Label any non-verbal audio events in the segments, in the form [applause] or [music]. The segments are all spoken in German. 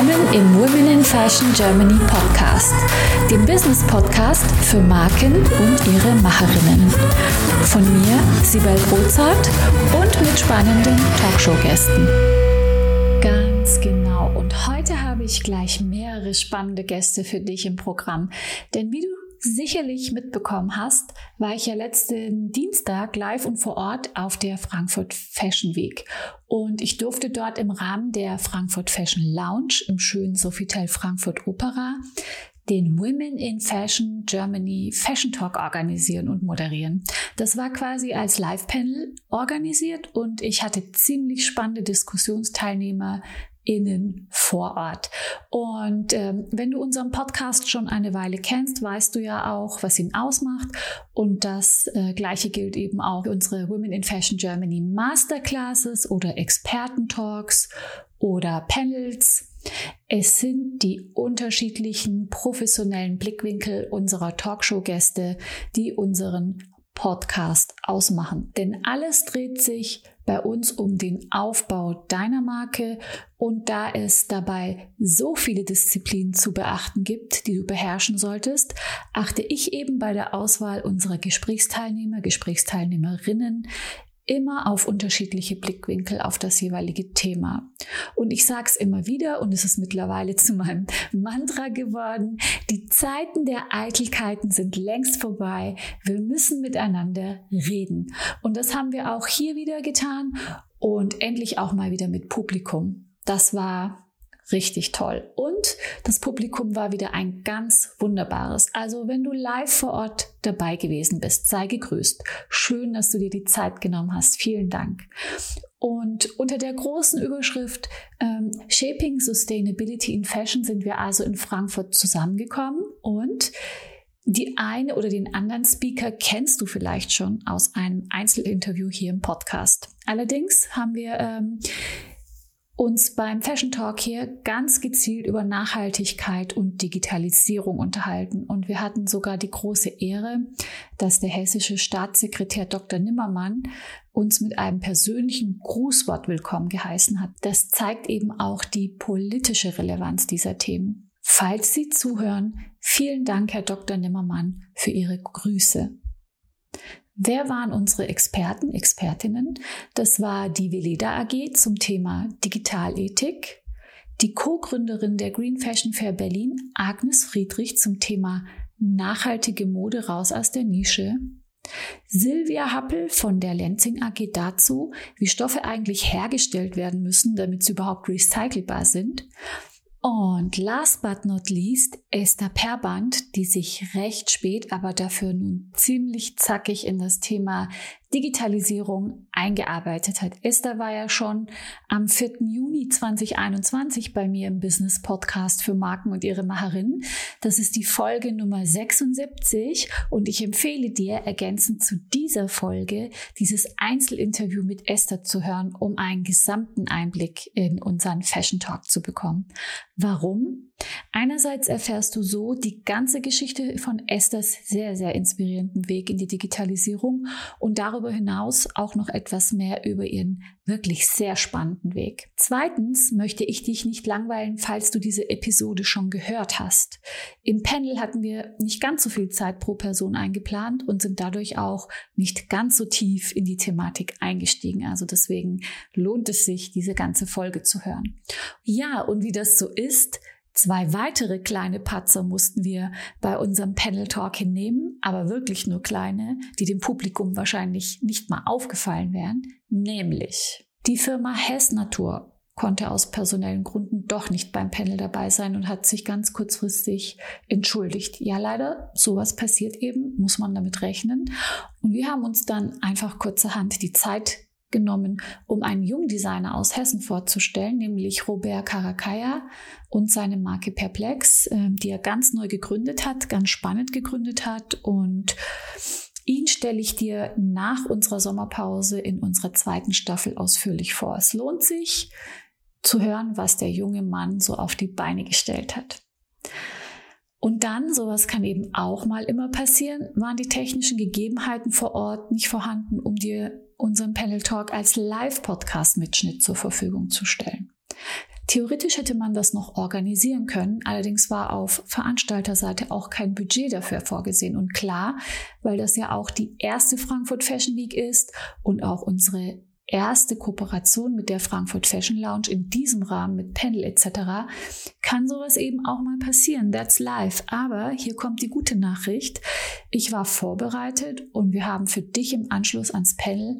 Willkommen im Women in Fashion Germany Podcast, dem Business Podcast für Marken und ihre Macherinnen. Von mir, Sibel Rozart und mit spannenden Talkshow-Gästen. Ganz genau. Und heute habe ich gleich mehrere spannende Gäste für dich im Programm. Denn wie du sicherlich mitbekommen hast, war ich ja letzten Dienstag live und vor Ort auf der Frankfurt Fashion Week. Und ich durfte dort im Rahmen der Frankfurt Fashion Lounge im schönen Sofitel Frankfurt Opera den Women in Fashion Germany Fashion Talk organisieren und moderieren. Das war quasi als Live-Panel organisiert und ich hatte ziemlich spannende Diskussionsteilnehmer innen vor Ort. Und ähm, wenn du unseren Podcast schon eine Weile kennst, weißt du ja auch, was ihn ausmacht. Und das äh, gleiche gilt eben auch für unsere Women in Fashion Germany Masterclasses oder Expertentalks oder Panels. Es sind die unterschiedlichen professionellen Blickwinkel unserer Talkshow-Gäste, die unseren Podcast ausmachen. Denn alles dreht sich bei uns um den Aufbau deiner Marke. Und da es dabei so viele Disziplinen zu beachten gibt, die du beherrschen solltest, achte ich eben bei der Auswahl unserer Gesprächsteilnehmer, Gesprächsteilnehmerinnen immer auf unterschiedliche Blickwinkel auf das jeweilige Thema. Und ich sage es immer wieder und es ist mittlerweile zu meinem Mantra geworden, die Zeiten der Eitelkeiten sind längst vorbei. Wir müssen miteinander reden. Und das haben wir auch hier wieder getan und endlich auch mal wieder mit Publikum. Das war richtig toll. Und das Publikum war wieder ein ganz wunderbares. Also wenn du live vor Ort dabei gewesen bist, sei gegrüßt. Schön, dass du dir die Zeit genommen hast. Vielen Dank. Und unter der großen Überschrift ähm, Shaping Sustainability in Fashion sind wir also in Frankfurt zusammengekommen und die eine oder den anderen Speaker kennst du vielleicht schon aus einem Einzelinterview hier im Podcast. Allerdings haben wir ähm, uns beim Fashion Talk hier ganz gezielt über Nachhaltigkeit und Digitalisierung unterhalten. Und wir hatten sogar die große Ehre, dass der hessische Staatssekretär Dr. Nimmermann uns mit einem persönlichen Grußwort willkommen geheißen hat. Das zeigt eben auch die politische Relevanz dieser Themen. Falls Sie zuhören, vielen Dank, Herr Dr. Nimmermann, für Ihre Grüße. Wer waren unsere Experten, Expertinnen? Das war die Veleda AG zum Thema Digitalethik, die Co-Gründerin der Green Fashion Fair Berlin, Agnes Friedrich zum Thema nachhaltige Mode raus aus der Nische, Silvia Happel von der Lenzing AG dazu, wie Stoffe eigentlich hergestellt werden müssen, damit sie überhaupt recycelbar sind. Und last but not least Esther Perband, die sich recht spät, aber dafür nun ziemlich zackig in das Thema Digitalisierung eingearbeitet hat. Esther war ja schon am 4. Juni 2021 bei mir im Business Podcast für Marken und ihre Macherinnen. Das ist die Folge Nummer 76 und ich empfehle dir ergänzend zu dieser Folge dieses Einzelinterview mit Esther zu hören, um einen gesamten Einblick in unseren Fashion Talk zu bekommen. Warum? Einerseits erfährst du so die ganze Geschichte von Esthers sehr, sehr inspirierenden Weg in die Digitalisierung und darüber hinaus auch noch etwas mehr über ihren wirklich sehr spannenden Weg. Zweitens möchte ich dich nicht langweilen, falls du diese Episode schon gehört hast. Im Panel hatten wir nicht ganz so viel Zeit pro Person eingeplant und sind dadurch auch nicht ganz so tief in die Thematik eingestiegen. Also deswegen lohnt es sich, diese ganze Folge zu hören. Ja, und wie das so ist, Zwei weitere kleine Patzer mussten wir bei unserem Panel Talk hinnehmen, aber wirklich nur kleine, die dem Publikum wahrscheinlich nicht mal aufgefallen wären, nämlich die Firma Hess Natur konnte aus personellen Gründen doch nicht beim Panel dabei sein und hat sich ganz kurzfristig entschuldigt. Ja, leider, sowas passiert eben, muss man damit rechnen. Und wir haben uns dann einfach kurzerhand die Zeit genommen, um einen Jungdesigner aus Hessen vorzustellen, nämlich Robert Karakaya und seine Marke Perplex, ähm, die er ganz neu gegründet hat, ganz spannend gegründet hat. Und ihn stelle ich dir nach unserer Sommerpause in unserer zweiten Staffel ausführlich vor. Es lohnt sich zu hören, was der junge Mann so auf die Beine gestellt hat. Und dann, sowas kann eben auch mal immer passieren, waren die technischen Gegebenheiten vor Ort nicht vorhanden, um dir unseren Panel Talk als Live-Podcast-Mitschnitt zur Verfügung zu stellen. Theoretisch hätte man das noch organisieren können, allerdings war auf Veranstalterseite auch kein Budget dafür vorgesehen. Und klar, weil das ja auch die erste Frankfurt Fashion Week ist und auch unsere erste Kooperation mit der Frankfurt Fashion Lounge in diesem Rahmen mit Panel etc., kann sowas eben auch mal passieren. That's life. Aber hier kommt die gute Nachricht. Ich war vorbereitet und wir haben für dich im Anschluss ans Panel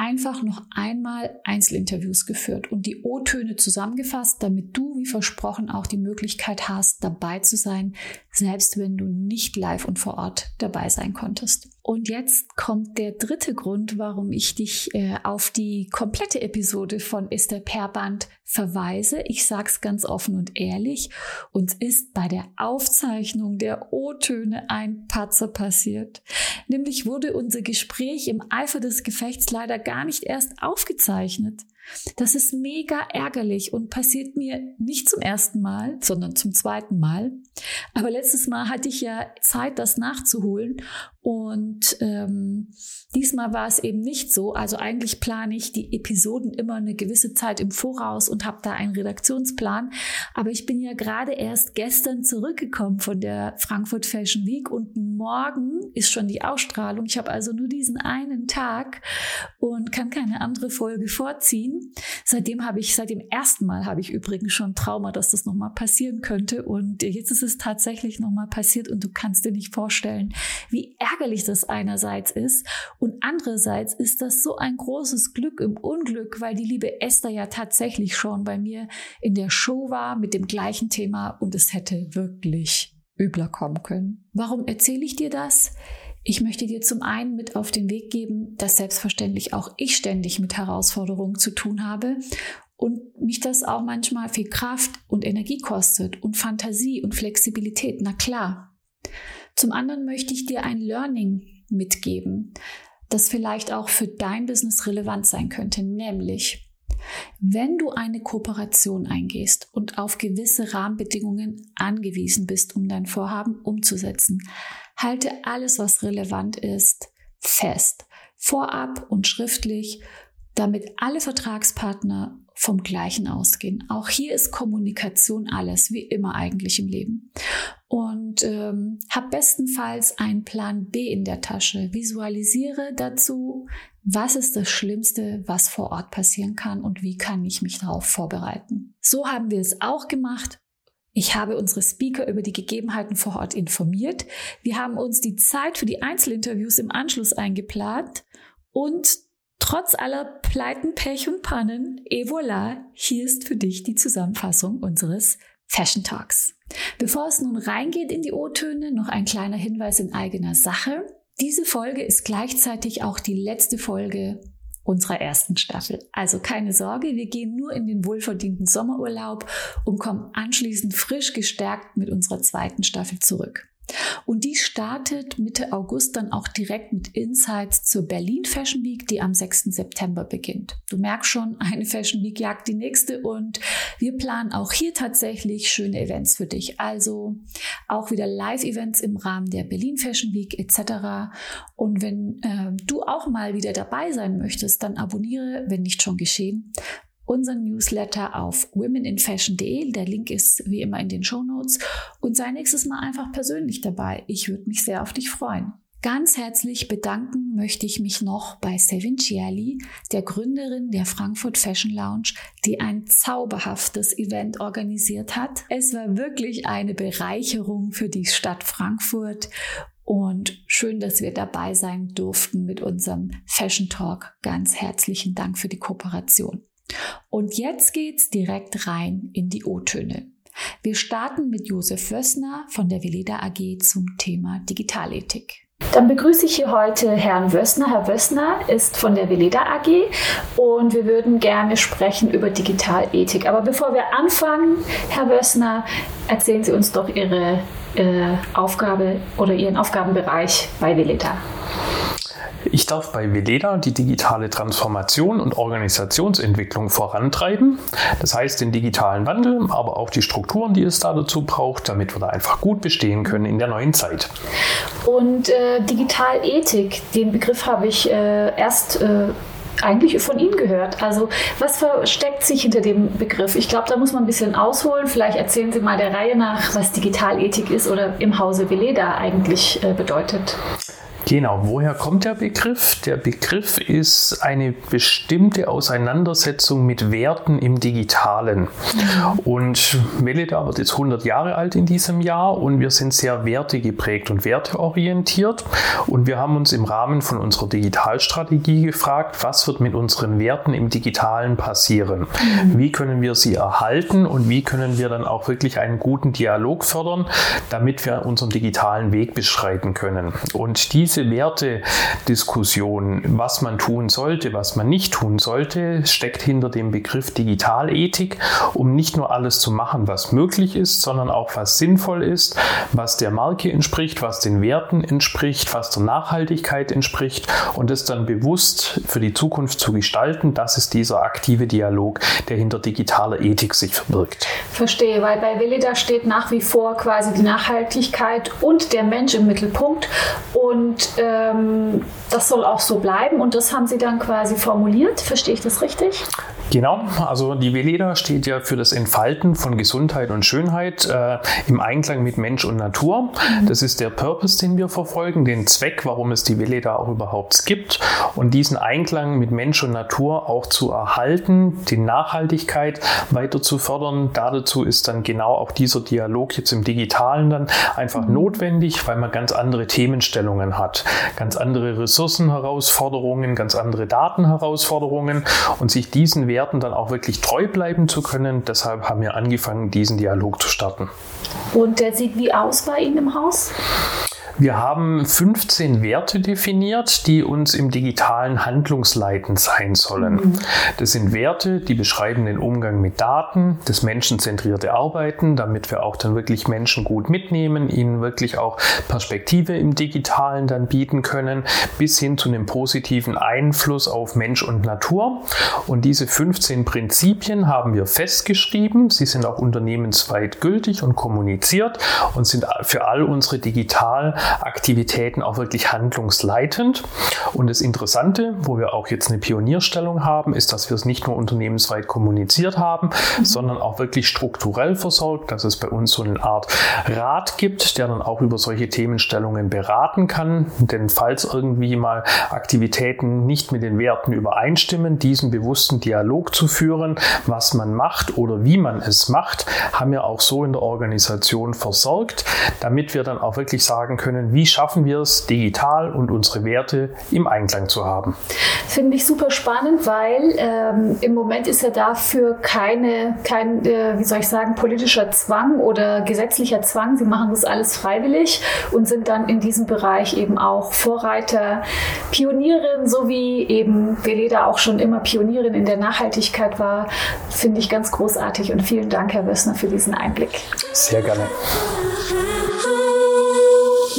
einfach noch einmal Einzelinterviews geführt und die O-Töne zusammengefasst, damit du, wie versprochen, auch die Möglichkeit hast, dabei zu sein, selbst wenn du nicht live und vor Ort dabei sein konntest. Und jetzt kommt der dritte Grund, warum ich dich äh, auf die komplette Episode von Esther Perband verweise. Ich sag's ganz offen und ehrlich. Uns ist bei der Aufzeichnung der O-Töne ein Patzer passiert. Nämlich wurde unser Gespräch im Eifer des Gefechts leider gar nicht erst aufgezeichnet. Das ist mega ärgerlich und passiert mir nicht zum ersten Mal, sondern zum zweiten Mal. Aber letztes Mal hatte ich ja Zeit, das nachzuholen und ähm, diesmal war es eben nicht so. Also eigentlich plane ich die Episoden immer eine gewisse Zeit im Voraus und habe da einen Redaktionsplan. Aber ich bin ja gerade erst gestern zurückgekommen von der Frankfurt Fashion Week und morgen ist schon die Ausstrahlung. Ich habe also nur diesen einen Tag und kann keine andere Folge vorziehen. Seitdem habe ich, seit dem ersten Mal habe ich übrigens schon Trauma, dass das nochmal passieren könnte. Und jetzt ist es tatsächlich nochmal passiert und du kannst dir nicht vorstellen, wie ärgerlich das einerseits ist und andererseits ist das so ein großes Glück im Unglück, weil die liebe Esther ja tatsächlich schon bei mir in der Show war mit dem gleichen Thema und es hätte wirklich übler kommen können. Warum erzähle ich dir das? Ich möchte dir zum einen mit auf den Weg geben, dass selbstverständlich auch ich ständig mit Herausforderungen zu tun habe und mich das auch manchmal viel Kraft und Energie kostet und Fantasie und Flexibilität. Na klar. Zum anderen möchte ich dir ein Learning mitgeben, das vielleicht auch für dein Business relevant sein könnte, nämlich wenn du eine Kooperation eingehst und auf gewisse Rahmenbedingungen angewiesen bist, um dein Vorhaben umzusetzen, halte alles, was relevant ist, fest, vorab und schriftlich, damit alle Vertragspartner vom Gleichen ausgehen. Auch hier ist Kommunikation alles, wie immer eigentlich im Leben. Und ähm, hab bestenfalls einen Plan B in der Tasche. Visualisiere dazu, was ist das Schlimmste, was vor Ort passieren kann und wie kann ich mich darauf vorbereiten. So haben wir es auch gemacht. Ich habe unsere Speaker über die Gegebenheiten vor Ort informiert. Wir haben uns die Zeit für die Einzelinterviews im Anschluss eingeplant und trotz aller Pleiten, Pech und Pannen, et voilà, hier ist für dich die Zusammenfassung unseres Fashion Talks. Bevor es nun reingeht in die O-Töne, noch ein kleiner Hinweis in eigener Sache. Diese Folge ist gleichzeitig auch die letzte Folge unserer ersten Staffel. Also keine Sorge, wir gehen nur in den wohlverdienten Sommerurlaub und kommen anschließend frisch gestärkt mit unserer zweiten Staffel zurück. Und die startet Mitte August dann auch direkt mit Insights zur Berlin Fashion Week, die am 6. September beginnt. Du merkst schon, eine Fashion Week jagt die nächste und wir planen auch hier tatsächlich schöne Events für dich. Also auch wieder Live-Events im Rahmen der Berlin Fashion Week etc. Und wenn äh, du auch mal wieder dabei sein möchtest, dann abonniere, wenn nicht schon geschehen, unseren Newsletter auf womeninfashion.de. Der Link ist wie immer in den Show Notes. Und sei nächstes Mal einfach persönlich dabei. Ich würde mich sehr auf dich freuen. Ganz herzlich bedanken möchte ich mich noch bei Sevin Ciali, der Gründerin der Frankfurt Fashion Lounge, die ein zauberhaftes Event organisiert hat. Es war wirklich eine Bereicherung für die Stadt Frankfurt und schön, dass wir dabei sein durften mit unserem Fashion Talk. Ganz herzlichen Dank für die Kooperation. Und jetzt geht's direkt rein in die O-Töne. Wir starten mit Josef Wössner von der Veleda AG zum Thema Digitalethik. Dann begrüße ich hier heute Herrn Wössner. Herr Wössner ist von der Veleda AG und wir würden gerne sprechen über Digitalethik. Aber bevor wir anfangen, Herr Wössner, erzählen Sie uns doch Ihre äh, Aufgabe oder Ihren Aufgabenbereich bei Veleda. Ich darf bei Veleda die digitale Transformation und Organisationsentwicklung vorantreiben. Das heißt den digitalen Wandel, aber auch die Strukturen, die es da dazu braucht, damit wir da einfach gut bestehen können in der neuen Zeit. Und äh, Digitalethik, den Begriff habe ich äh, erst äh, eigentlich von Ihnen gehört. Also was versteckt sich hinter dem Begriff? Ich glaube, da muss man ein bisschen ausholen. Vielleicht erzählen Sie mal der Reihe nach, was Digitalethik ist oder im Hause Veleda eigentlich äh, bedeutet. Genau, woher kommt der Begriff? Der Begriff ist eine bestimmte Auseinandersetzung mit Werten im Digitalen. Und Veleda wird jetzt 100 Jahre alt in diesem Jahr und wir sind sehr wertegeprägt und werteorientiert. Und wir haben uns im Rahmen von unserer Digitalstrategie gefragt, was wird mit unseren Werten im Digitalen passieren? Wie können wir sie erhalten und wie können wir dann auch wirklich einen guten Dialog fördern, damit wir unseren digitalen Weg beschreiten können? Und diese diese Wertediskussion, was man tun sollte, was man nicht tun sollte, steckt hinter dem Begriff Digitalethik, um nicht nur alles zu machen, was möglich ist, sondern auch was sinnvoll ist, was der Marke entspricht, was den Werten entspricht, was der Nachhaltigkeit entspricht und es dann bewusst für die Zukunft zu gestalten. Das ist dieser aktive Dialog, der hinter digitaler Ethik sich verbirgt. Verstehe, weil bei Velida steht nach wie vor quasi die Nachhaltigkeit und der Mensch im Mittelpunkt und ähm, das soll auch so bleiben und das haben Sie dann quasi formuliert. Verstehe ich das richtig? Genau, also die Veleda steht ja für das Entfalten von Gesundheit und Schönheit äh, im Einklang mit Mensch und Natur. Das ist der Purpose, den wir verfolgen, den Zweck, warum es die Veleda auch überhaupt gibt. Und diesen Einklang mit Mensch und Natur auch zu erhalten, die Nachhaltigkeit weiter zu fördern. Dazu ist dann genau auch dieser Dialog jetzt im Digitalen dann einfach mhm. notwendig, weil man ganz andere Themenstellungen hat, ganz andere Ressourcenherausforderungen, ganz andere Datenherausforderungen und sich diesen Wert Werten dann auch wirklich treu bleiben zu können. Deshalb haben wir angefangen, diesen Dialog zu starten. Und der sieht wie aus bei Ihnen im Haus? Wir haben 15 Werte definiert, die uns im digitalen handlungsleitend sein sollen. Mhm. Das sind Werte, die beschreiben den Umgang mit Daten, das menschenzentrierte Arbeiten, damit wir auch dann wirklich Menschen gut mitnehmen, ihnen wirklich auch Perspektive im digitalen dann bieten können, bis hin zu einem positiven Einfluss auf Mensch und Natur. Und diese 15 Prinzipien haben wir festgeschrieben. Sie sind auch unternehmensweit gültig und kommuniziert und sind für all unsere digital Aktivitäten auch wirklich handlungsleitend. Und das Interessante, wo wir auch jetzt eine Pionierstellung haben, ist, dass wir es nicht nur unternehmensweit kommuniziert haben, mhm. sondern auch wirklich strukturell versorgt, dass es bei uns so eine Art Rat gibt, der dann auch über solche Themenstellungen beraten kann. Denn falls irgendwie mal Aktivitäten nicht mit den Werten übereinstimmen, diesen bewussten Dialog zu führen, was man macht oder wie man es macht, haben wir auch so in der Organisation versorgt, damit wir dann auch wirklich sagen können, können, wie schaffen wir es, digital und unsere Werte im Einklang zu haben. Finde ich super spannend, weil ähm, im Moment ist ja dafür keine, kein, äh, wie soll ich sagen, politischer Zwang oder gesetzlicher Zwang. Sie machen das alles freiwillig und sind dann in diesem Bereich eben auch Vorreiter, Pionierin, so wie eben Veleda auch schon immer Pionierin in der Nachhaltigkeit war. Finde ich ganz großartig und vielen Dank, Herr Wössner, für diesen Einblick. Sehr gerne.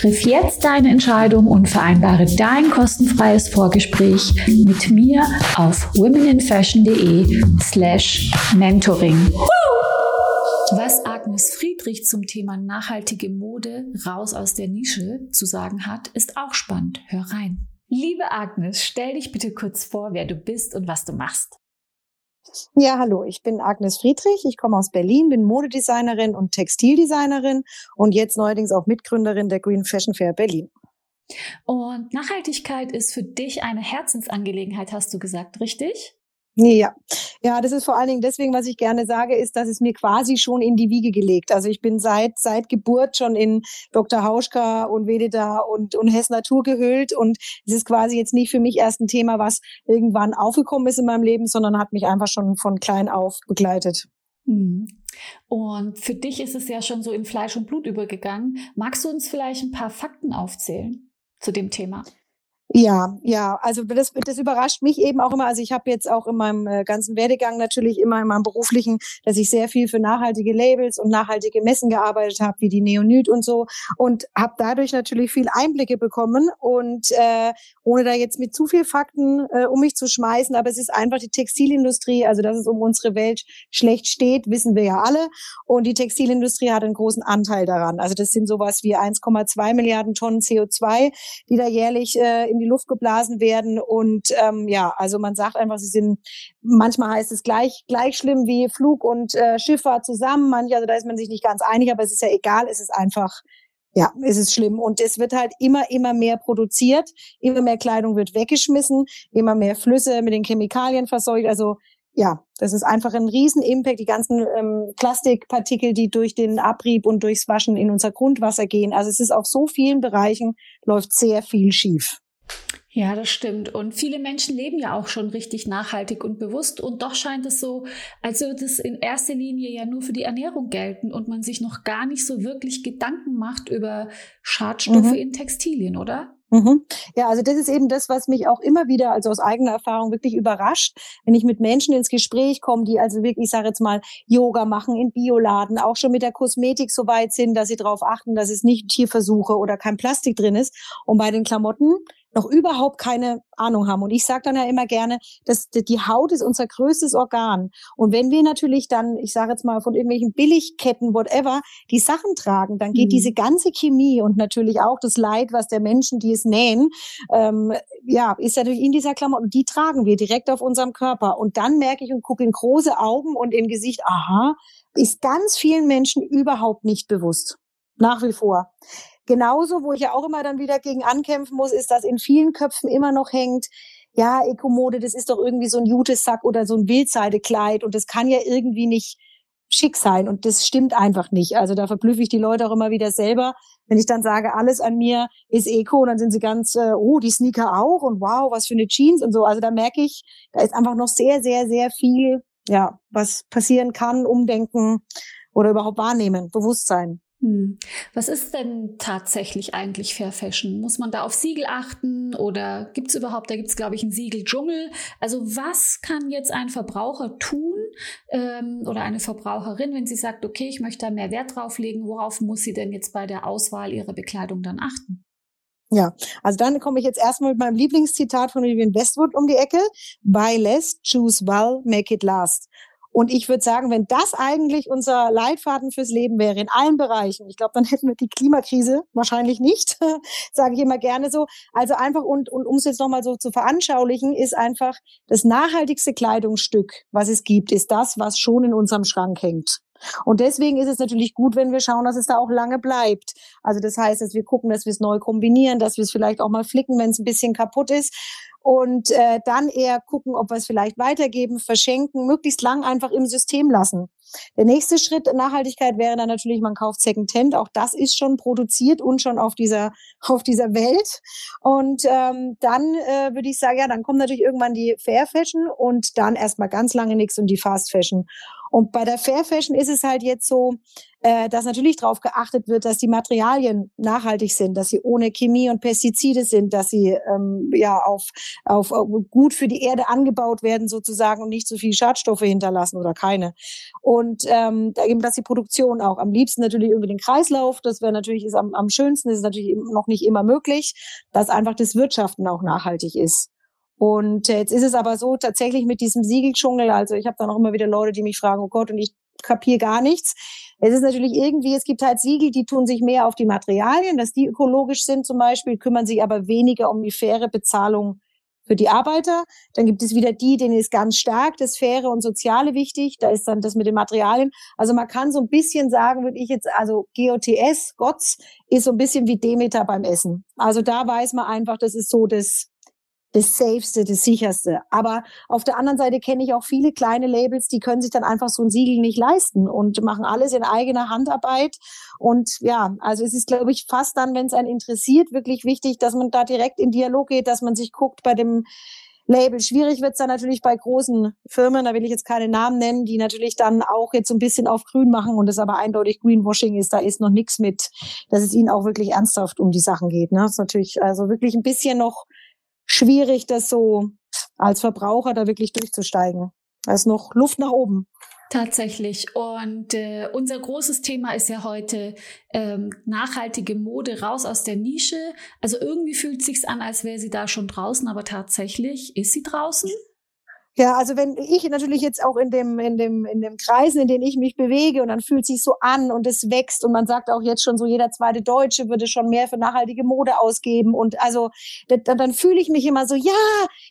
Triff jetzt deine Entscheidung und vereinbare dein kostenfreies Vorgespräch mit mir auf womeninfashion.de slash mentoring. Was Agnes Friedrich zum Thema nachhaltige Mode raus aus der Nische zu sagen hat, ist auch spannend. Hör rein. Liebe Agnes, stell dich bitte kurz vor, wer du bist und was du machst. Ja, hallo, ich bin Agnes Friedrich, ich komme aus Berlin, bin Modedesignerin und Textildesignerin und jetzt neuerdings auch Mitgründerin der Green Fashion Fair Berlin. Und Nachhaltigkeit ist für dich eine Herzensangelegenheit, hast du gesagt, richtig? Ja, ja, das ist vor allen Dingen deswegen, was ich gerne sage, ist, dass es mir quasi schon in die Wiege gelegt. Also ich bin seit seit Geburt schon in Dr. Hauschka und Vedeta und und Hess Natur gehüllt und es ist quasi jetzt nicht für mich erst ein Thema, was irgendwann aufgekommen ist in meinem Leben, sondern hat mich einfach schon von klein auf begleitet. Mhm. Und für dich ist es ja schon so in Fleisch und Blut übergegangen. Magst du uns vielleicht ein paar Fakten aufzählen zu dem Thema? Ja, ja, also das, das überrascht mich eben auch immer. Also ich habe jetzt auch in meinem äh, ganzen Werdegang natürlich immer in meinem beruflichen, dass ich sehr viel für nachhaltige Labels und nachhaltige Messen gearbeitet habe, wie die Neonit und so und habe dadurch natürlich viel Einblicke bekommen und äh, ohne da jetzt mit zu viel Fakten äh, um mich zu schmeißen, aber es ist einfach die Textilindustrie, also dass es um unsere Welt schlecht steht, wissen wir ja alle und die Textilindustrie hat einen großen Anteil daran. Also das sind sowas wie 1,2 Milliarden Tonnen CO2, die da jährlich äh, in die Luft geblasen werden. Und ähm, ja, also man sagt einfach, sie sind, manchmal heißt es gleich, gleich schlimm wie Flug und äh, Schifffahrt zusammen. Manche, also da ist man sich nicht ganz einig, aber es ist ja egal, es ist einfach ja, es ist schlimm. Und es wird halt immer, immer mehr produziert. Immer mehr Kleidung wird weggeschmissen. Immer mehr Flüsse mit den Chemikalien verseucht. Also, ja, das ist einfach ein Riesen-Impact. Die ganzen ähm, Plastikpartikel, die durch den Abrieb und durchs Waschen in unser Grundwasser gehen. Also es ist auf so vielen Bereichen läuft sehr viel schief. Ja, das stimmt. Und viele Menschen leben ja auch schon richtig nachhaltig und bewusst. Und doch scheint es so, als würde es in erster Linie ja nur für die Ernährung gelten und man sich noch gar nicht so wirklich Gedanken macht über Schadstoffe mhm. in Textilien, oder? Mhm. Ja, also das ist eben das, was mich auch immer wieder, also aus eigener Erfahrung wirklich überrascht, wenn ich mit Menschen ins Gespräch komme, die also wirklich, ich sage jetzt mal, Yoga machen in Bioladen, auch schon mit der Kosmetik so weit sind, dass sie darauf achten, dass es nicht Tierversuche oder kein Plastik drin ist. Und bei den Klamotten noch überhaupt keine Ahnung haben. Und ich sage dann ja immer gerne, dass die Haut ist unser größtes Organ. Und wenn wir natürlich dann, ich sage jetzt mal von irgendwelchen Billigketten, whatever, die Sachen tragen, dann geht mhm. diese ganze Chemie und natürlich auch das Leid, was der Menschen, die es nähen, ähm, ja, ist natürlich in dieser Klamotte. Und die tragen wir direkt auf unserem Körper. Und dann merke ich und gucke in große Augen und im Gesicht, aha, ist ganz vielen Menschen überhaupt nicht bewusst. Nach wie vor. Genauso, wo ich ja auch immer dann wieder gegen ankämpfen muss, ist, dass in vielen Köpfen immer noch hängt, ja, Ekomode, das ist doch irgendwie so ein Jutesack oder so ein Wildseidekleid und das kann ja irgendwie nicht schick sein und das stimmt einfach nicht. Also da verblüffe ich die Leute auch immer wieder selber, wenn ich dann sage, alles an mir ist Eco und dann sind sie ganz, äh, oh, die Sneaker auch und wow, was für eine Jeans und so. Also da merke ich, da ist einfach noch sehr, sehr, sehr viel, ja, was passieren kann, umdenken oder überhaupt wahrnehmen, Bewusstsein. Hm. Was ist denn tatsächlich eigentlich Fair Fashion? Muss man da auf Siegel achten oder gibt es überhaupt, da gibt es glaube ich einen Siegeldschungel. Also was kann jetzt ein Verbraucher tun ähm, oder eine Verbraucherin, wenn sie sagt, okay, ich möchte da mehr Wert drauf legen, worauf muss sie denn jetzt bei der Auswahl ihrer Bekleidung dann achten? Ja, also dann komme ich jetzt erstmal mit meinem Lieblingszitat von Vivian Westwood um die Ecke. Buy less, choose well, make it last. Und ich würde sagen, wenn das eigentlich unser Leitfaden fürs Leben wäre, in allen Bereichen, ich glaube, dann hätten wir die Klimakrise wahrscheinlich nicht, [laughs] sage ich immer gerne so. Also einfach, und, und um es jetzt nochmal so zu veranschaulichen, ist einfach das nachhaltigste Kleidungsstück, was es gibt, ist das, was schon in unserem Schrank hängt. Und deswegen ist es natürlich gut, wenn wir schauen, dass es da auch lange bleibt. Also das heißt, dass wir gucken, dass wir es neu kombinieren, dass wir es vielleicht auch mal flicken, wenn es ein bisschen kaputt ist und äh, dann eher gucken, ob wir es vielleicht weitergeben, verschenken, möglichst lang einfach im System lassen. Der nächste Schritt Nachhaltigkeit wäre dann natürlich, man kauft Secondhand. Auch das ist schon produziert und schon auf dieser [laughs] auf dieser Welt. Und ähm, dann äh, würde ich sagen, ja, dann kommt natürlich irgendwann die Fair Fashion und dann erstmal ganz lange nichts und die Fast Fashion. Und bei der Fair Fashion ist es halt jetzt so, äh, dass natürlich darauf geachtet wird, dass die Materialien nachhaltig sind, dass sie ohne Chemie und Pestizide sind, dass sie ähm, ja auf, auf, auf gut für die Erde angebaut werden sozusagen und nicht so viel Schadstoffe hinterlassen oder keine. Und ähm, eben, dass die Produktion auch am liebsten natürlich über den Kreislauf, das wäre natürlich ist am, am schönsten, ist natürlich noch nicht immer möglich, dass einfach das Wirtschaften auch nachhaltig ist. Und jetzt ist es aber so, tatsächlich mit diesem Siegeldschungel, also ich habe dann auch immer wieder Leute, die mich fragen, oh Gott, und ich kapiere gar nichts. Es ist natürlich irgendwie, es gibt halt Siegel, die tun sich mehr auf die Materialien, dass die ökologisch sind zum Beispiel, kümmern sich aber weniger um die faire Bezahlung für die Arbeiter. Dann gibt es wieder die, denen ist ganz stark das Faire und Soziale wichtig. Da ist dann das mit den Materialien. Also man kann so ein bisschen sagen, würde ich jetzt, also GOTS, GOTS, ist so ein bisschen wie Demeter beim Essen. Also da weiß man einfach, das ist so das, das Safeste, das Sicherste. Aber auf der anderen Seite kenne ich auch viele kleine Labels, die können sich dann einfach so ein Siegel nicht leisten und machen alles in eigener Handarbeit. Und ja, also es ist, glaube ich, fast dann, wenn es einen interessiert, wirklich wichtig, dass man da direkt in Dialog geht, dass man sich guckt bei dem Label. Schwierig wird es dann natürlich bei großen Firmen, da will ich jetzt keine Namen nennen, die natürlich dann auch jetzt so ein bisschen auf grün machen und es aber eindeutig Greenwashing ist. Da ist noch nichts mit, dass es ihnen auch wirklich ernsthaft um die Sachen geht. Ne? Das ist natürlich also wirklich ein bisschen noch schwierig, das so als Verbraucher da wirklich durchzusteigen. Da ist noch Luft nach oben. Tatsächlich. Und äh, unser großes Thema ist ja heute ähm, nachhaltige Mode raus aus der Nische. Also irgendwie fühlt sich's an, als wäre sie da schon draußen, aber tatsächlich ist sie draußen. Ja, also wenn ich natürlich jetzt auch in dem, in dem, in dem Kreisen, in denen ich mich bewege und dann fühlt sich so an und es wächst und man sagt auch jetzt schon so, jeder zweite Deutsche würde schon mehr für nachhaltige Mode ausgeben und also dann, dann fühle ich mich immer so, ja,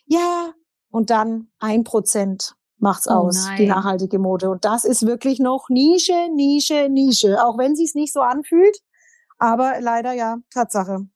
ja und dann ein Prozent macht's oh aus, nein. die nachhaltige Mode. Und das ist wirklich noch Nische, Nische, Nische, auch wenn sich's nicht so anfühlt. Aber leider ja, Tatsache.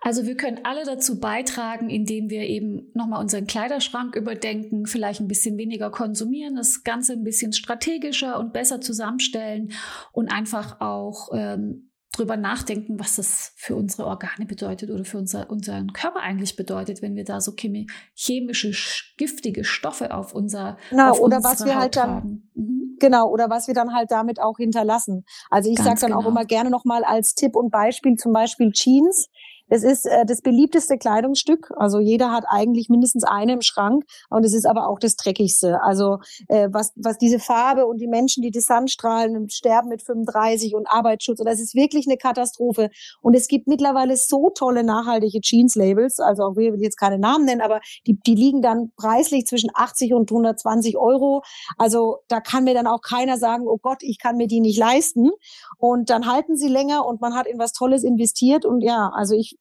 Also wir können alle dazu beitragen, indem wir eben nochmal unseren Kleiderschrank überdenken, vielleicht ein bisschen weniger konsumieren, das Ganze ein bisschen strategischer und besser zusammenstellen und einfach auch ähm, drüber nachdenken, was das für unsere Organe bedeutet oder für unser, unseren Körper eigentlich bedeutet, wenn wir da so chemische, giftige Stoffe auf unser genau, auf oder was wir Haut halt dann mhm. genau oder was wir dann halt damit auch hinterlassen. Also ich sage dann genau. auch immer gerne noch mal als Tipp und Beispiel zum Beispiel Jeans es ist äh, das beliebteste Kleidungsstück. Also jeder hat eigentlich mindestens eine im Schrank. Und es ist aber auch das dreckigste. Also äh, was, was diese Farbe und die Menschen, die die Sonnenstrahlen sterben mit 35 und Arbeitsschutz. Und das ist wirklich eine Katastrophe. Und es gibt mittlerweile so tolle nachhaltige Jeans-Labels. Also auch wir will jetzt keine Namen nennen, aber die, die liegen dann preislich zwischen 80 und 120 Euro. Also da kann mir dann auch keiner sagen, oh Gott, ich kann mir die nicht leisten. Und dann halten sie länger und man hat in was Tolles investiert. Und ja, also ich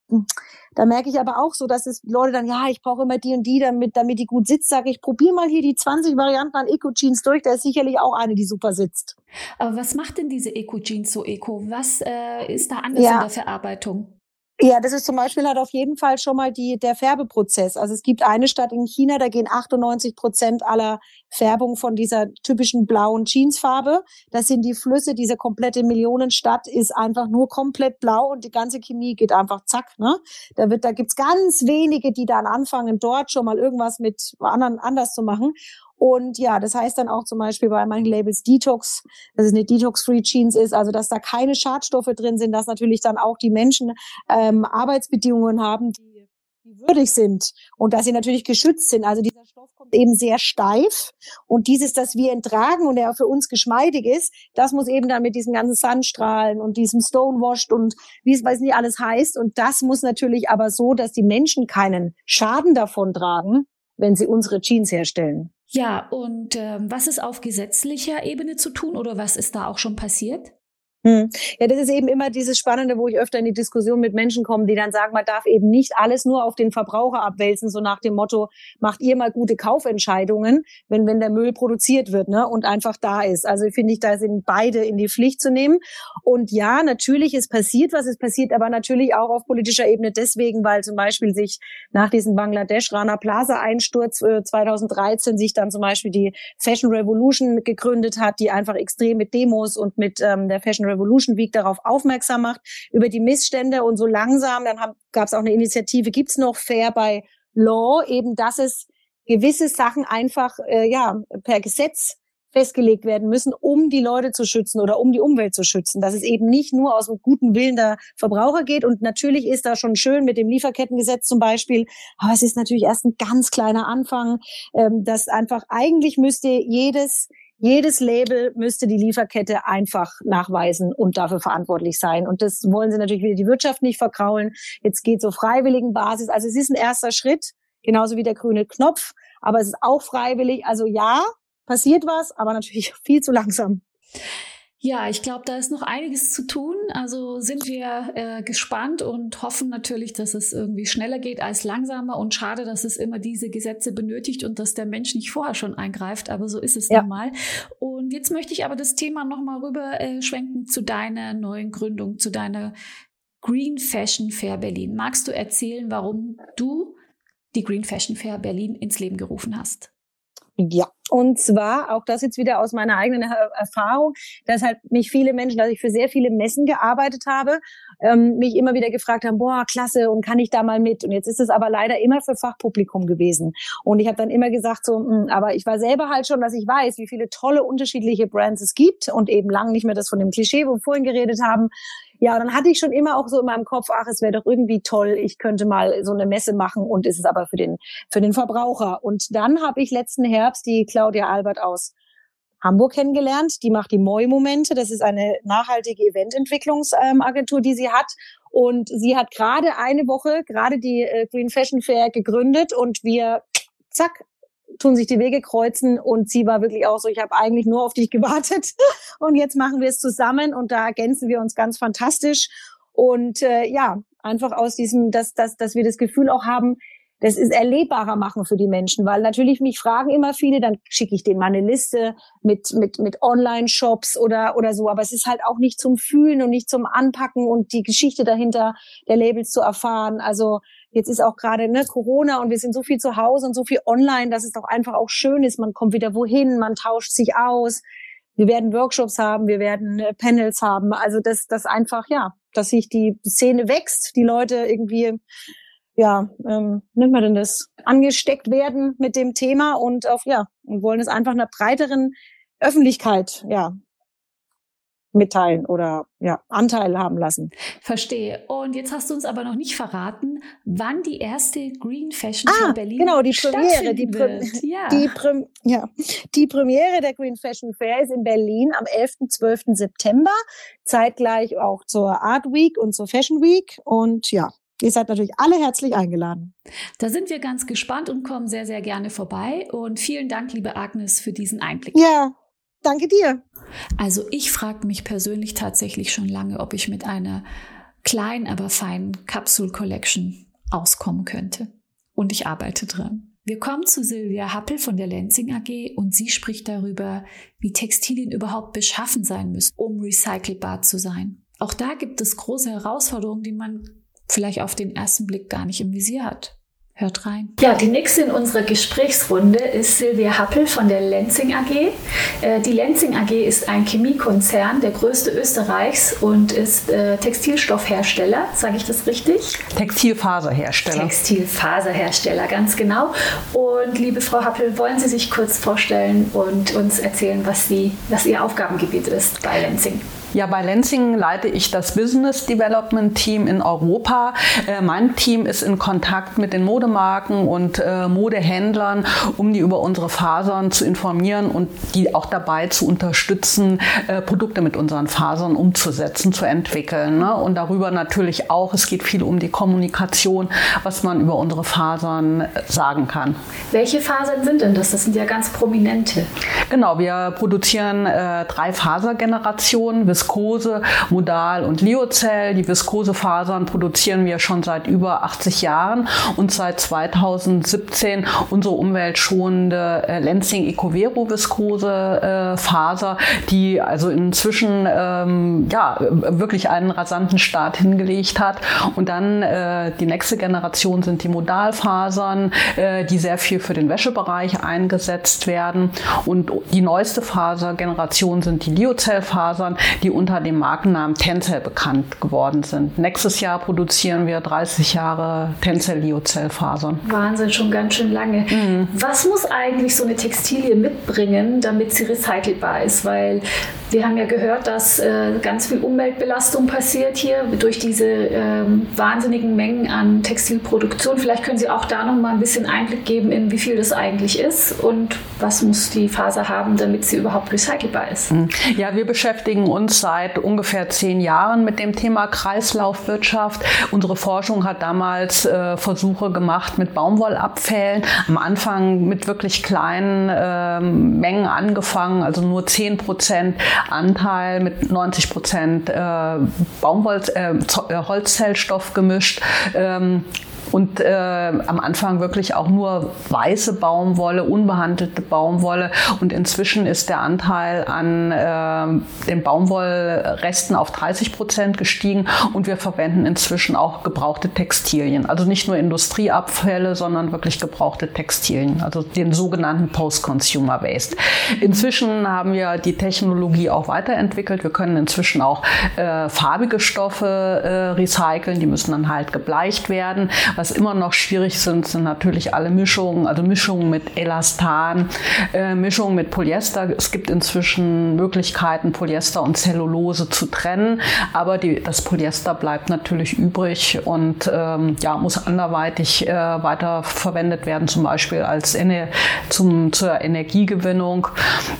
da merke ich aber auch so, dass es Leute dann, ja, ich brauche immer die und die, damit, damit die gut sitzt. Sage ich, probier mal hier die 20 Varianten an Eco-Jeans durch. Da ist sicherlich auch eine, die super sitzt. Aber was macht denn diese Eco-Jeans so eco? Was äh, ist da anders ja. in der Verarbeitung? Ja, das ist zum Beispiel halt auf jeden Fall schon mal die, der Färbeprozess. Also es gibt eine Stadt in China, da gehen 98 Prozent aller Färbung von dieser typischen blauen Jeansfarbe. Das sind die Flüsse, diese komplette Millionenstadt ist einfach nur komplett blau und die ganze Chemie geht einfach zack. Ne? Da wird, da gibt's ganz wenige, die dann anfangen, dort schon mal irgendwas mit anderen anders zu machen. Und ja, das heißt dann auch zum Beispiel bei manchen Labels Detox, dass es eine Detox-Free Jeans ist, also dass da keine Schadstoffe drin sind, dass natürlich dann auch die Menschen ähm, Arbeitsbedingungen haben, die, die würdig sind und dass sie natürlich geschützt sind. Also dieser Stoff kommt eben sehr steif und dieses, dass wir enttragen und der für uns geschmeidig ist, das muss eben dann mit diesen ganzen Sandstrahlen und diesem Stonewashed und wie es weiß nicht alles heißt und das muss natürlich aber so, dass die Menschen keinen Schaden davon tragen, wenn sie unsere Jeans herstellen. Ja, und äh, was ist auf gesetzlicher Ebene zu tun oder was ist da auch schon passiert? Hm. Ja, das ist eben immer dieses Spannende, wo ich öfter in die Diskussion mit Menschen komme, die dann sagen, man darf eben nicht alles nur auf den Verbraucher abwälzen, so nach dem Motto, macht ihr mal gute Kaufentscheidungen, wenn, wenn der Müll produziert wird ne, und einfach da ist. Also finde ich, da sind beide in die Pflicht zu nehmen. Und ja, natürlich ist passiert, was ist passiert, aber natürlich auch auf politischer Ebene deswegen, weil zum Beispiel sich nach diesem Bangladesch Rana Plaza Einsturz äh, 2013 sich dann zum Beispiel die Fashion Revolution gegründet hat, die einfach extrem mit Demos und mit ähm, der Fashion Revolution Week darauf aufmerksam macht, über die Missstände und so langsam, dann gab es auch eine Initiative, gibt's noch Fair by Law, eben dass es gewisse Sachen einfach äh, ja per Gesetz festgelegt werden müssen, um die Leute zu schützen oder um die Umwelt zu schützen. Dass es eben nicht nur aus dem guten Willen der Verbraucher geht. Und natürlich ist da schon schön mit dem Lieferkettengesetz zum Beispiel. Aber es ist natürlich erst ein ganz kleiner Anfang, ähm, dass einfach eigentlich müsste jedes jedes Label müsste die Lieferkette einfach nachweisen und dafür verantwortlich sein. Und das wollen sie natürlich wieder die Wirtschaft nicht verkraulen. Jetzt geht so freiwilligen Basis. Also es ist ein erster Schritt, genauso wie der grüne Knopf. Aber es ist auch freiwillig. Also ja, passiert was, aber natürlich [laughs] viel zu langsam. Ja, ich glaube, da ist noch einiges zu tun. Also sind wir äh, gespannt und hoffen natürlich, dass es irgendwie schneller geht als langsamer. Und schade, dass es immer diese Gesetze benötigt und dass der Mensch nicht vorher schon eingreift. Aber so ist es ja. nun mal. Und jetzt möchte ich aber das Thema nochmal rüber äh, schwenken zu deiner neuen Gründung, zu deiner Green Fashion Fair Berlin. Magst du erzählen, warum du die Green Fashion Fair Berlin ins Leben gerufen hast? Ja, und zwar auch das jetzt wieder aus meiner eigenen Erfahrung, dass halt mich viele Menschen, dass ich für sehr viele Messen gearbeitet habe ähm, mich immer wieder gefragt haben, boah, klasse, und kann ich da mal mit? Und jetzt ist es aber leider immer für Fachpublikum gewesen. Und ich habe dann immer gesagt, so, mh, hm, aber ich war selber halt schon, dass ich weiß, wie viele tolle unterschiedliche Brands es gibt und eben lang nicht mehr das von dem Klischee, wo wir vorhin geredet haben. Ja, dann hatte ich schon immer auch so in meinem Kopf, ach, es wäre doch irgendwie toll, ich könnte mal so eine Messe machen und es ist aber für den, für den Verbraucher. Und dann habe ich letzten Herbst die Claudia Albert aus Hamburg kennengelernt. Die macht die Moi-Momente. Das ist eine nachhaltige Evententwicklungsagentur, die sie hat. Und sie hat gerade eine Woche, gerade die äh, Green Fashion Fair gegründet und wir, zack, tun sich die Wege kreuzen und sie war wirklich auch so, ich habe eigentlich nur auf dich [laughs] gewartet. Und jetzt machen wir es zusammen und da ergänzen wir uns ganz fantastisch. Und äh, ja, einfach aus diesem, dass, dass, dass wir das Gefühl auch haben, das ist erlebbarer machen für die Menschen, weil natürlich mich fragen immer viele, dann schicke ich denen mal eine Liste mit, mit, mit Online-Shops oder, oder so, aber es ist halt auch nicht zum Fühlen und nicht zum Anpacken und die Geschichte dahinter der Labels zu erfahren. Also jetzt ist auch gerade ne, Corona und wir sind so viel zu Hause und so viel online, dass es doch einfach auch schön ist. Man kommt wieder wohin, man tauscht sich aus. Wir werden Workshops haben, wir werden äh, Panels haben. Also das, das einfach, ja, dass sich die Szene wächst, die Leute irgendwie ja, ähm, nennt man denn das, angesteckt werden mit dem Thema und auf, ja, und wollen es einfach einer breiteren Öffentlichkeit, ja, mitteilen oder ja, Anteil haben lassen. Verstehe. Und jetzt hast du uns aber noch nicht verraten, wann die erste Green Fashion ah, Show Berlin genau, die Premiere, die, Pre [laughs] ja. Die, Pre ja. die Premiere der Green Fashion Fair ist in Berlin am 11. 12. September, zeitgleich auch zur Art Week und zur Fashion Week und ja, Ihr seid natürlich alle herzlich eingeladen. Da sind wir ganz gespannt und kommen sehr, sehr gerne vorbei. Und vielen Dank, liebe Agnes, für diesen Einblick. Ja, danke dir. Also ich frage mich persönlich tatsächlich schon lange, ob ich mit einer kleinen, aber feinen Capsule Collection auskommen könnte. Und ich arbeite dran. Wir kommen zu Silvia Happel von der Lenzing AG und sie spricht darüber, wie Textilien überhaupt beschaffen sein müssen, um recycelbar zu sein. Auch da gibt es große Herausforderungen, die man vielleicht auf den ersten Blick gar nicht im Visier hat. Hört rein. Ja, die nächste in unserer Gesprächsrunde ist Silvia Happel von der Lenzing AG. Äh, die Lenzing AG ist ein Chemiekonzern, der größte Österreichs und ist äh, Textilstoffhersteller. Sage ich das richtig? Textilfaserhersteller. Textilfaserhersteller, ganz genau. Und liebe Frau Happel, wollen Sie sich kurz vorstellen und uns erzählen, was, Sie, was Ihr Aufgabengebiet ist bei Lenzing? Ja, bei Lansing leite ich das Business Development Team in Europa. Äh, mein Team ist in Kontakt mit den Modemarken und äh, Modehändlern, um die über unsere Fasern zu informieren und die auch dabei zu unterstützen, äh, Produkte mit unseren Fasern umzusetzen, zu entwickeln. Ne? Und darüber natürlich auch, es geht viel um die Kommunikation, was man über unsere Fasern äh, sagen kann. Welche Fasern sind denn das? Das sind ja ganz prominente. Genau, wir produzieren äh, drei Fasergenerationen. Viskose, Modal und Liozell. Die Viskosefasern produzieren wir schon seit über 80 Jahren und seit 2017 unsere umweltschonende äh, Lenzing Ecovero Viskose äh, Faser, die also inzwischen ähm, ja wirklich einen rasanten Start hingelegt hat. Und dann äh, die nächste Generation sind die Modalfasern, äh, die sehr viel für den Wäschebereich eingesetzt werden. Und die neueste Fasergeneration sind die Liozell-Fasern, die die unter dem Markennamen Tencel bekannt geworden sind. Nächstes Jahr produzieren wir 30 Jahre Tencel Liozellfasern. Wahnsinn, schon ganz schön lange. Mhm. Was muss eigentlich so eine Textilie mitbringen, damit sie recycelbar ist? Weil wir haben ja gehört, dass äh, ganz viel Umweltbelastung passiert hier durch diese äh, wahnsinnigen Mengen an Textilproduktion. Vielleicht können Sie auch da noch mal ein bisschen Einblick geben, in wie viel das eigentlich ist und was muss die Faser haben, damit sie überhaupt recycelbar ist. Mhm. Ja, wir beschäftigen uns seit ungefähr zehn Jahren mit dem Thema Kreislaufwirtschaft. Unsere Forschung hat damals äh, Versuche gemacht mit Baumwollabfällen. Am Anfang mit wirklich kleinen äh, Mengen angefangen, also nur 10 Prozent Anteil mit 90 Prozent äh, Baumwoll, äh, äh, Holzzellstoff gemischt. Ähm, und äh, am Anfang wirklich auch nur weiße Baumwolle, unbehandelte Baumwolle. Und inzwischen ist der Anteil an äh, den Baumwollresten auf 30 Prozent gestiegen und wir verwenden inzwischen auch gebrauchte Textilien. Also nicht nur Industrieabfälle, sondern wirklich gebrauchte Textilien, also den sogenannten Post-Consumer Waste. Inzwischen haben wir die Technologie auch weiterentwickelt. Wir können inzwischen auch äh, farbige Stoffe äh, recyceln, die müssen dann halt gebleicht werden. Was immer noch schwierig sind, sind natürlich alle Mischungen, also Mischungen mit Elastan, äh, Mischungen mit Polyester. Es gibt inzwischen Möglichkeiten, Polyester und Zellulose zu trennen, aber die, das Polyester bleibt natürlich übrig und ähm, ja, muss anderweitig äh, weiter verwendet werden, zum Beispiel als Ener zum, zur Energiegewinnung.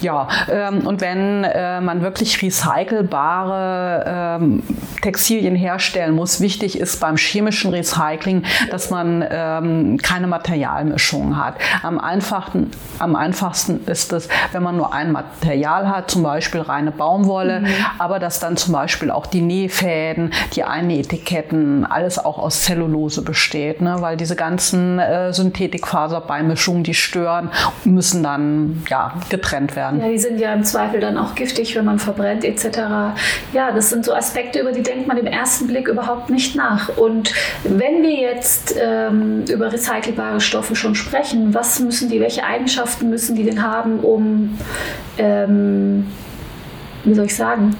Ja, ähm, und wenn äh, man wirklich recycelbare ähm, Textilien herstellen muss, wichtig ist beim chemischen Recycling, dass man ähm, keine Materialmischung hat. Am einfachsten, am einfachsten ist es, wenn man nur ein Material hat, zum Beispiel reine Baumwolle, mhm. aber dass dann zum Beispiel auch die Nähfäden, die Einetiketten, alles auch aus Zellulose besteht, ne? weil diese ganzen äh, Synthetikfaserbeimischungen, die stören, müssen dann ja getrennt werden. Ja, die sind ja im Zweifel dann auch giftig, wenn man verbrennt etc. Ja, das sind so Aspekte, über die denkt man im ersten Blick überhaupt nicht nach. Und wenn wir jetzt ähm, über recycelbare Stoffe schon sprechen, was müssen die, welche Eigenschaften müssen die denn haben, um ähm, wie soll ich sagen,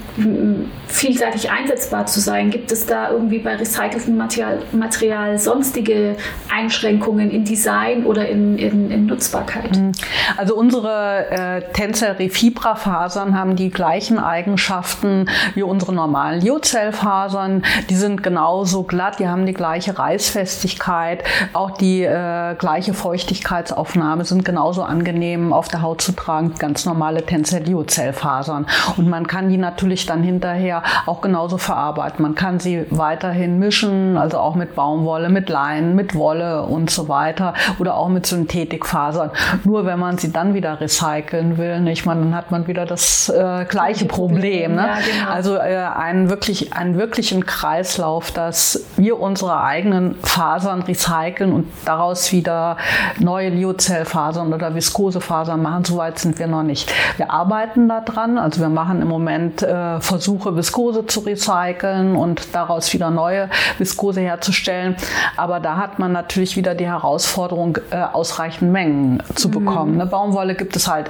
vielseitig einsetzbar zu sein? Gibt es da irgendwie bei recyceltem Material, Material sonstige Einschränkungen in Design oder in, in, in Nutzbarkeit? Mhm. Also unsere äh, Tensel-Refibra-Fasern haben die gleichen Eigenschaften wie unsere normalen Lyocell-Fasern. Die sind genauso glatt, die haben die gleiche Reißfestigkeit, auch die äh, gleiche Feuchtigkeitsaufnahme sind genauso angenehm auf der Haut zu tragen, ganz normale Tencel-Lyocell-Fasern. Und man kann die natürlich dann hinterher auch genauso verarbeiten. Man kann sie weiterhin mischen, also auch mit Baumwolle, mit Leinen, mit Wolle und so weiter oder auch mit Synthetikfasern. Nur wenn man sie dann wieder recyceln will, nicht, man, dann hat man wieder das äh, gleiche Problem. Ne? Ja, genau. Also äh, einen, wirklich, einen wirklichen Kreislauf, dass wir unsere eigenen Fasern recyceln und daraus wieder neue Lyocellfasern oder Viskosefasern machen. Soweit sind wir noch nicht. Wir arbeiten daran, also wir machen im Moment äh, Versuche, Viskose zu recyceln und daraus wieder neue Viskose herzustellen. Aber da hat man natürlich wieder die Herausforderung, äh, ausreichend Mengen zu bekommen. Mhm. Ne? Baumwolle gibt es halt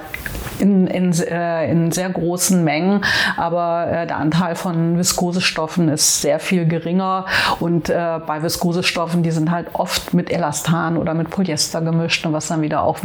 in, in, äh, in sehr großen Mengen, aber äh, der Anteil von Viskosestoffen ist sehr viel geringer und äh, bei Viskosestoffen, die sind halt oft mit Elastan oder mit Polyester gemischt, was dann wieder auch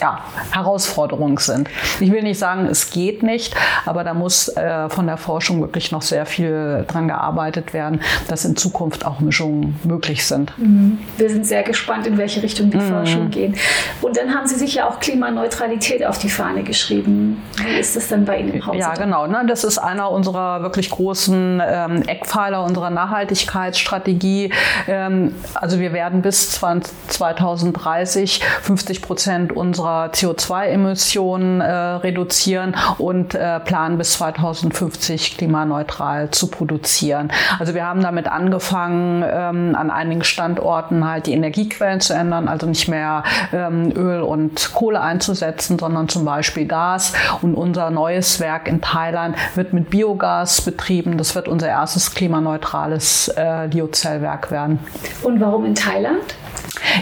ja, Herausforderungen sind. Ich will nicht sagen, es geht nicht, aber da muss äh, von der Forschung wirklich noch sehr viel dran gearbeitet werden, dass in Zukunft auch Mischungen möglich sind. Mhm. Wir sind sehr gespannt, in welche Richtung die mhm. Forschung geht. Und dann haben Sie sich ja auch Klimaneutralität auf die Fahne geschrieben. Wie ist das dann bei Ihnen im Haus? Ja, genau. Ne? Das ist einer unserer wirklich großen ähm, Eckpfeiler unserer Nachhaltigkeitsstrategie. Ähm, also wir werden bis 20, 2030 50 Prozent unserer CO2-Emissionen äh, reduzieren und äh, planen bis 2050 klimaneutral zu produzieren. Also wir haben damit angefangen, ähm, an einigen Standorten halt die Energiequellen zu ändern, also nicht mehr ähm, Öl und Kohle einzusetzen, sondern zum Beispiel Gas. Und unser neues Werk in Thailand wird mit Biogas betrieben. Das wird unser erstes klimaneutrales äh, Liozellwerk werden. Und warum in Thailand?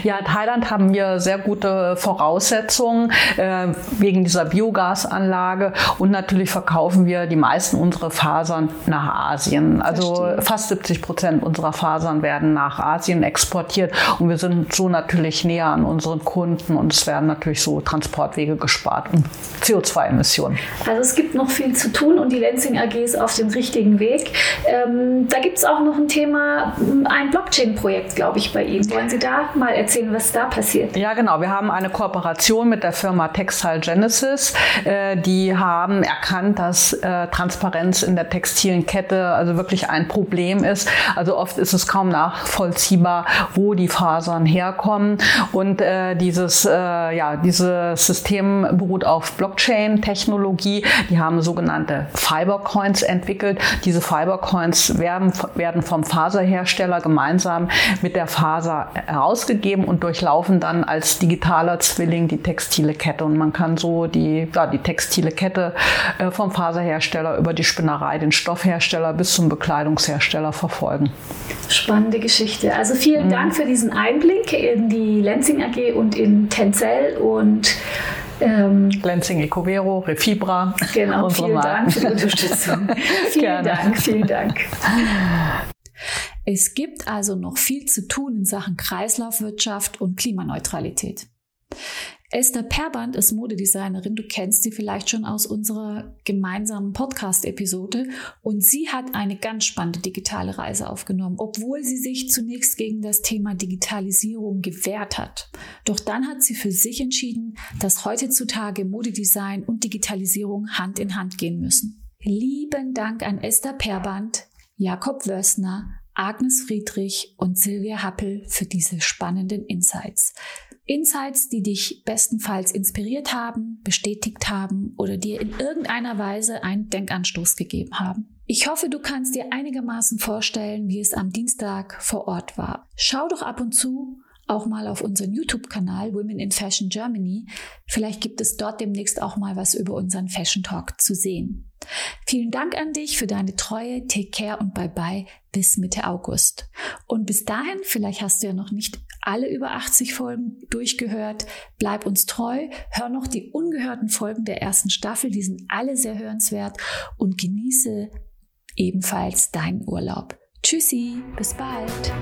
Ja, Thailand haben wir sehr gute Voraussetzungen äh, wegen dieser Biogasanlage und natürlich verkaufen wir die meisten unserer Fasern nach Asien. Also Verstehe. fast 70 Prozent unserer Fasern werden nach Asien exportiert und wir sind so natürlich näher an unseren Kunden und es werden natürlich so Transportwege gespart und CO2-Emissionen. Also es gibt noch viel zu tun und die Lenzing AG ist auf dem richtigen Weg. Ähm, da gibt es auch noch ein Thema, ein Blockchain-Projekt, glaube ich, bei Ihnen. Wollen Sie da mal erzählen, was da passiert? Ja, genau. Wir haben eine Kooperation mit der Firma Textile Genesis. Äh, die haben erkannt, dass äh, Transparenz in der textilen Kette also wirklich ein Problem ist. Also oft ist es kaum nachvollziehbar, wo die Fasern herkommen. Und äh, dieses, ja, dieses System beruht auf Blockchain-Technologie. Die haben sogenannte Fibercoins entwickelt. Diese Fibercoins werden, werden vom Faserhersteller gemeinsam mit der Faser herausgegeben und durchlaufen dann als digitaler Zwilling die textile Kette. Und man kann so die, ja, die textile Kette äh, vom Faserhersteller über die Spinnerei, den Stoffhersteller bis zum Bekleidungshersteller verfolgen. Spannende Geschichte. Also vielen mhm. Dank für diesen Einblick in die Lenzing AG und in Tencel und ähm, Lenzing Ecovero, Refibra. Genau, [laughs] vielen. Dank für die Unterstützung. [laughs] vielen Gerne. Dank, vielen Dank. [laughs] Es gibt also noch viel zu tun in Sachen Kreislaufwirtschaft und Klimaneutralität. Esther Perband ist Modedesignerin. Du kennst sie vielleicht schon aus unserer gemeinsamen Podcast-Episode. Und sie hat eine ganz spannende digitale Reise aufgenommen, obwohl sie sich zunächst gegen das Thema Digitalisierung gewehrt hat. Doch dann hat sie für sich entschieden, dass heutzutage Modedesign und Digitalisierung Hand in Hand gehen müssen. Lieben Dank an Esther Perband, Jakob Wössner, Agnes Friedrich und Silvia Happel für diese spannenden Insights. Insights, die dich bestenfalls inspiriert haben, bestätigt haben oder dir in irgendeiner Weise einen Denkanstoß gegeben haben. Ich hoffe, du kannst dir einigermaßen vorstellen, wie es am Dienstag vor Ort war. Schau doch ab und zu auch mal auf unseren YouTube-Kanal Women in Fashion Germany. Vielleicht gibt es dort demnächst auch mal was über unseren Fashion Talk zu sehen. Vielen Dank an dich für deine Treue, Take Care und Bye Bye. Bis Mitte August. Und bis dahin, vielleicht hast du ja noch nicht alle über 80 Folgen durchgehört, bleib uns treu, hör noch die ungehörten Folgen der ersten Staffel, die sind alle sehr hörenswert. Und genieße ebenfalls deinen Urlaub. Tschüssi, bis bald.